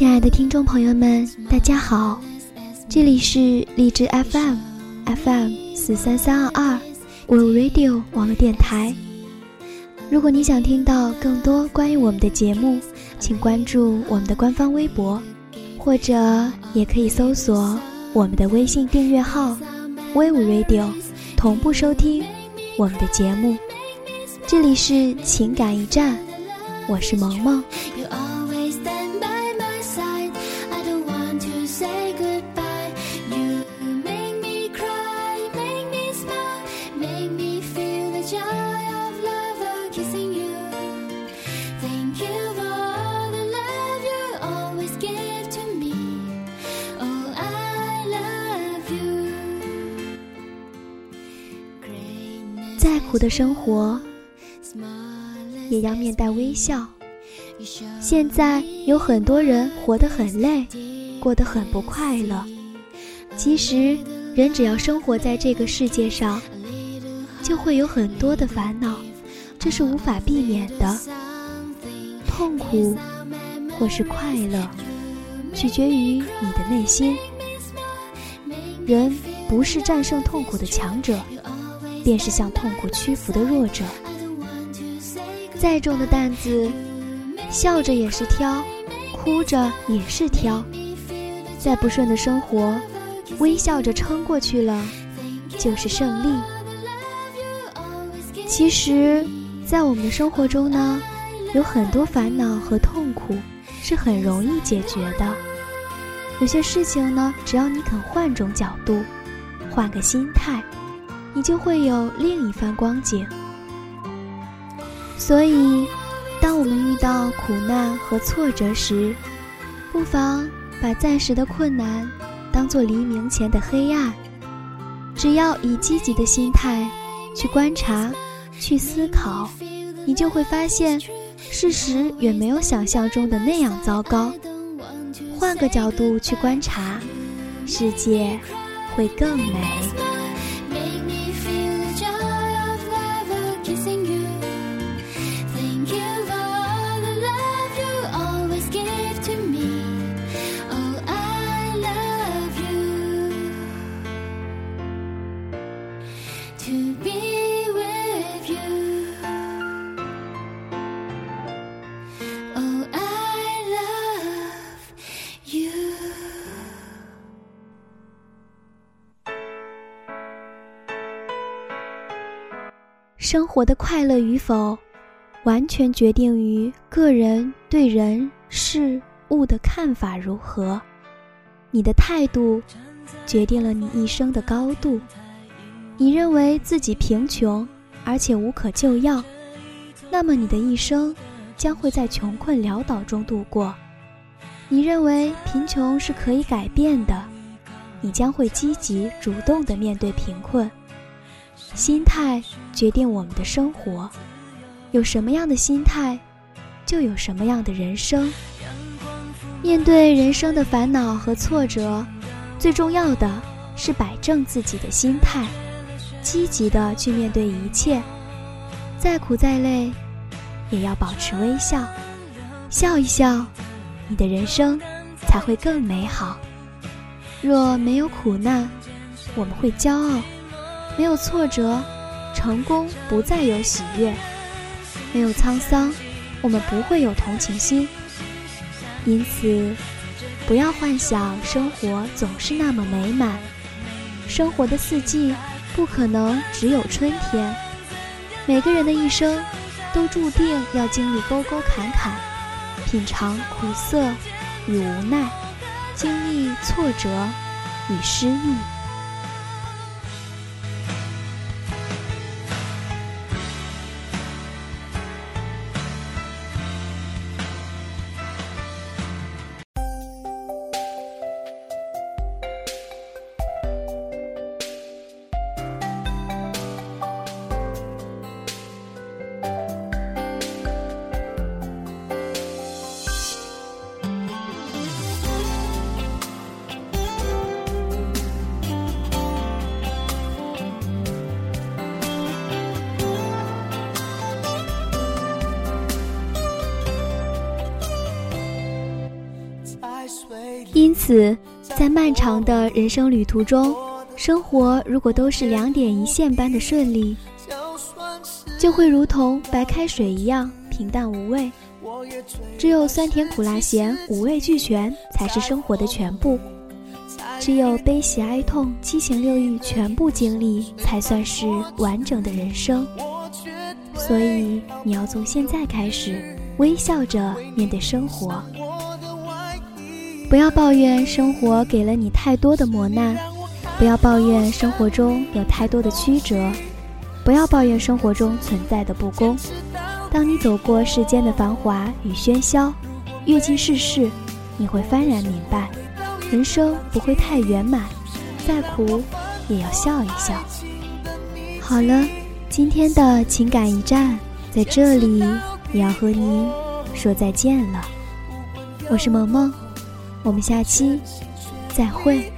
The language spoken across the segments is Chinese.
亲爱的听众朋友们，大家好，这里是荔枝 FM FM 四三三二二 w Radio 网络电台。如果你想听到更多关于我们的节目，请关注我们的官方微博，或者也可以搜索我们的微信订阅号 w Radio，同步收听我们的节目。这里是情感驿站，我是萌萌。再苦的生活，也要面带微笑。现在有很多人活得很累，过得很不快乐。其实，人只要生活在这个世界上，就会有很多的烦恼，这是无法避免的。痛苦或是快乐，取决于你的内心。人不是战胜痛苦的强者。便是向痛苦屈服的弱者。再重的担子，笑着也是挑，哭着也是挑。再不顺的生活，微笑着撑过去了，就是胜利。其实，在我们的生活中呢，有很多烦恼和痛苦是很容易解决的。有些事情呢，只要你肯换种角度，换个心态。你就会有另一番光景。所以，当我们遇到苦难和挫折时，不妨把暂时的困难当做黎明前的黑暗。只要以积极的心态去观察、去思考，你就会发现，事实远没有想象中的那样糟糕。换个角度去观察，世界会更美。生活的快乐与否，完全决定于个人对人事物的看法如何。你的态度，决定了你一生的高度。你认为自己贫穷，而且无可救药，那么你的一生将会在穷困潦倒中度过。你认为贫穷是可以改变的，你将会积极主动地面对贫困。心态决定我们的生活，有什么样的心态，就有什么样的人生。面对人生的烦恼和挫折，最重要的是摆正自己的心态，积极的去面对一切。再苦再累，也要保持微笑，笑一笑，你的人生才会更美好。若没有苦难，我们会骄傲。没有挫折，成功不再有喜悦；没有沧桑，我们不会有同情心。因此，不要幻想生活总是那么美满。生活的四季不可能只有春天。每个人的一生都注定要经历沟沟坎坎，品尝苦涩与无奈，经历挫折与失意。因此，在漫长的人生旅途中，生活如果都是两点一线般的顺利，就会如同白开水一样平淡无味。只有酸甜苦辣咸五味俱全，才是生活的全部。只有悲喜哀痛七情六欲全部经历，才算是完整的人生。所以，你要从现在开始，微笑着面对生活。不要抱怨生活给了你太多的磨难，不要抱怨生活中有太多的曲折，不要抱怨生活中存在的不公。当你走过世间的繁华与喧嚣，阅尽世事，你会幡然明白，人生不会太圆满，再苦也要笑一笑。好了，今天的情感驿站在这里也要和您说再见了。我是萌萌。我们下期再会。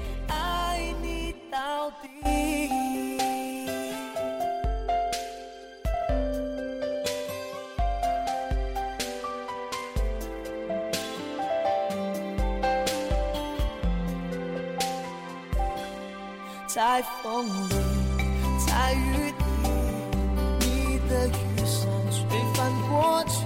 在风里，在雨里，你的雨伞吹翻过去，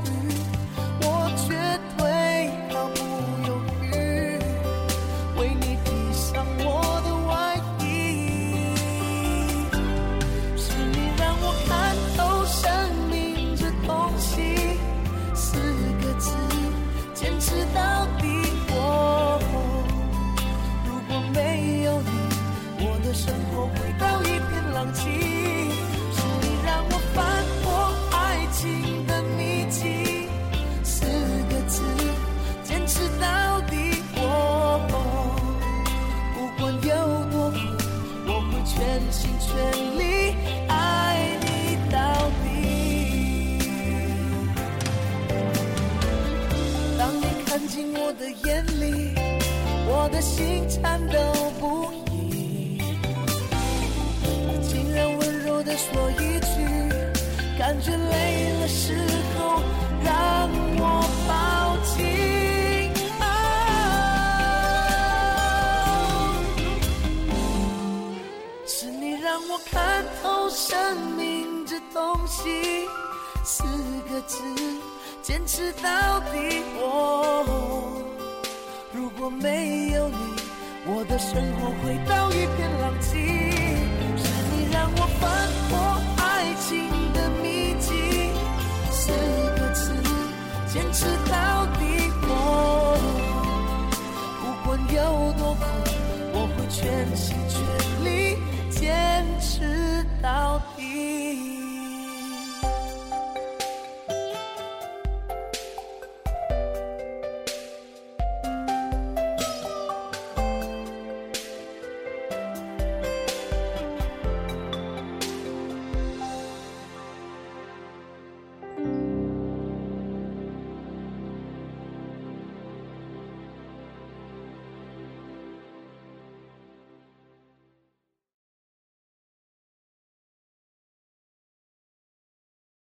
我的心颤抖不已，竟然温柔的说一句，感觉累了时候让我抱紧。是你让我看透生命这东西，四个字，坚持到底。我。如果没有你，我的生活回到一片狼藉。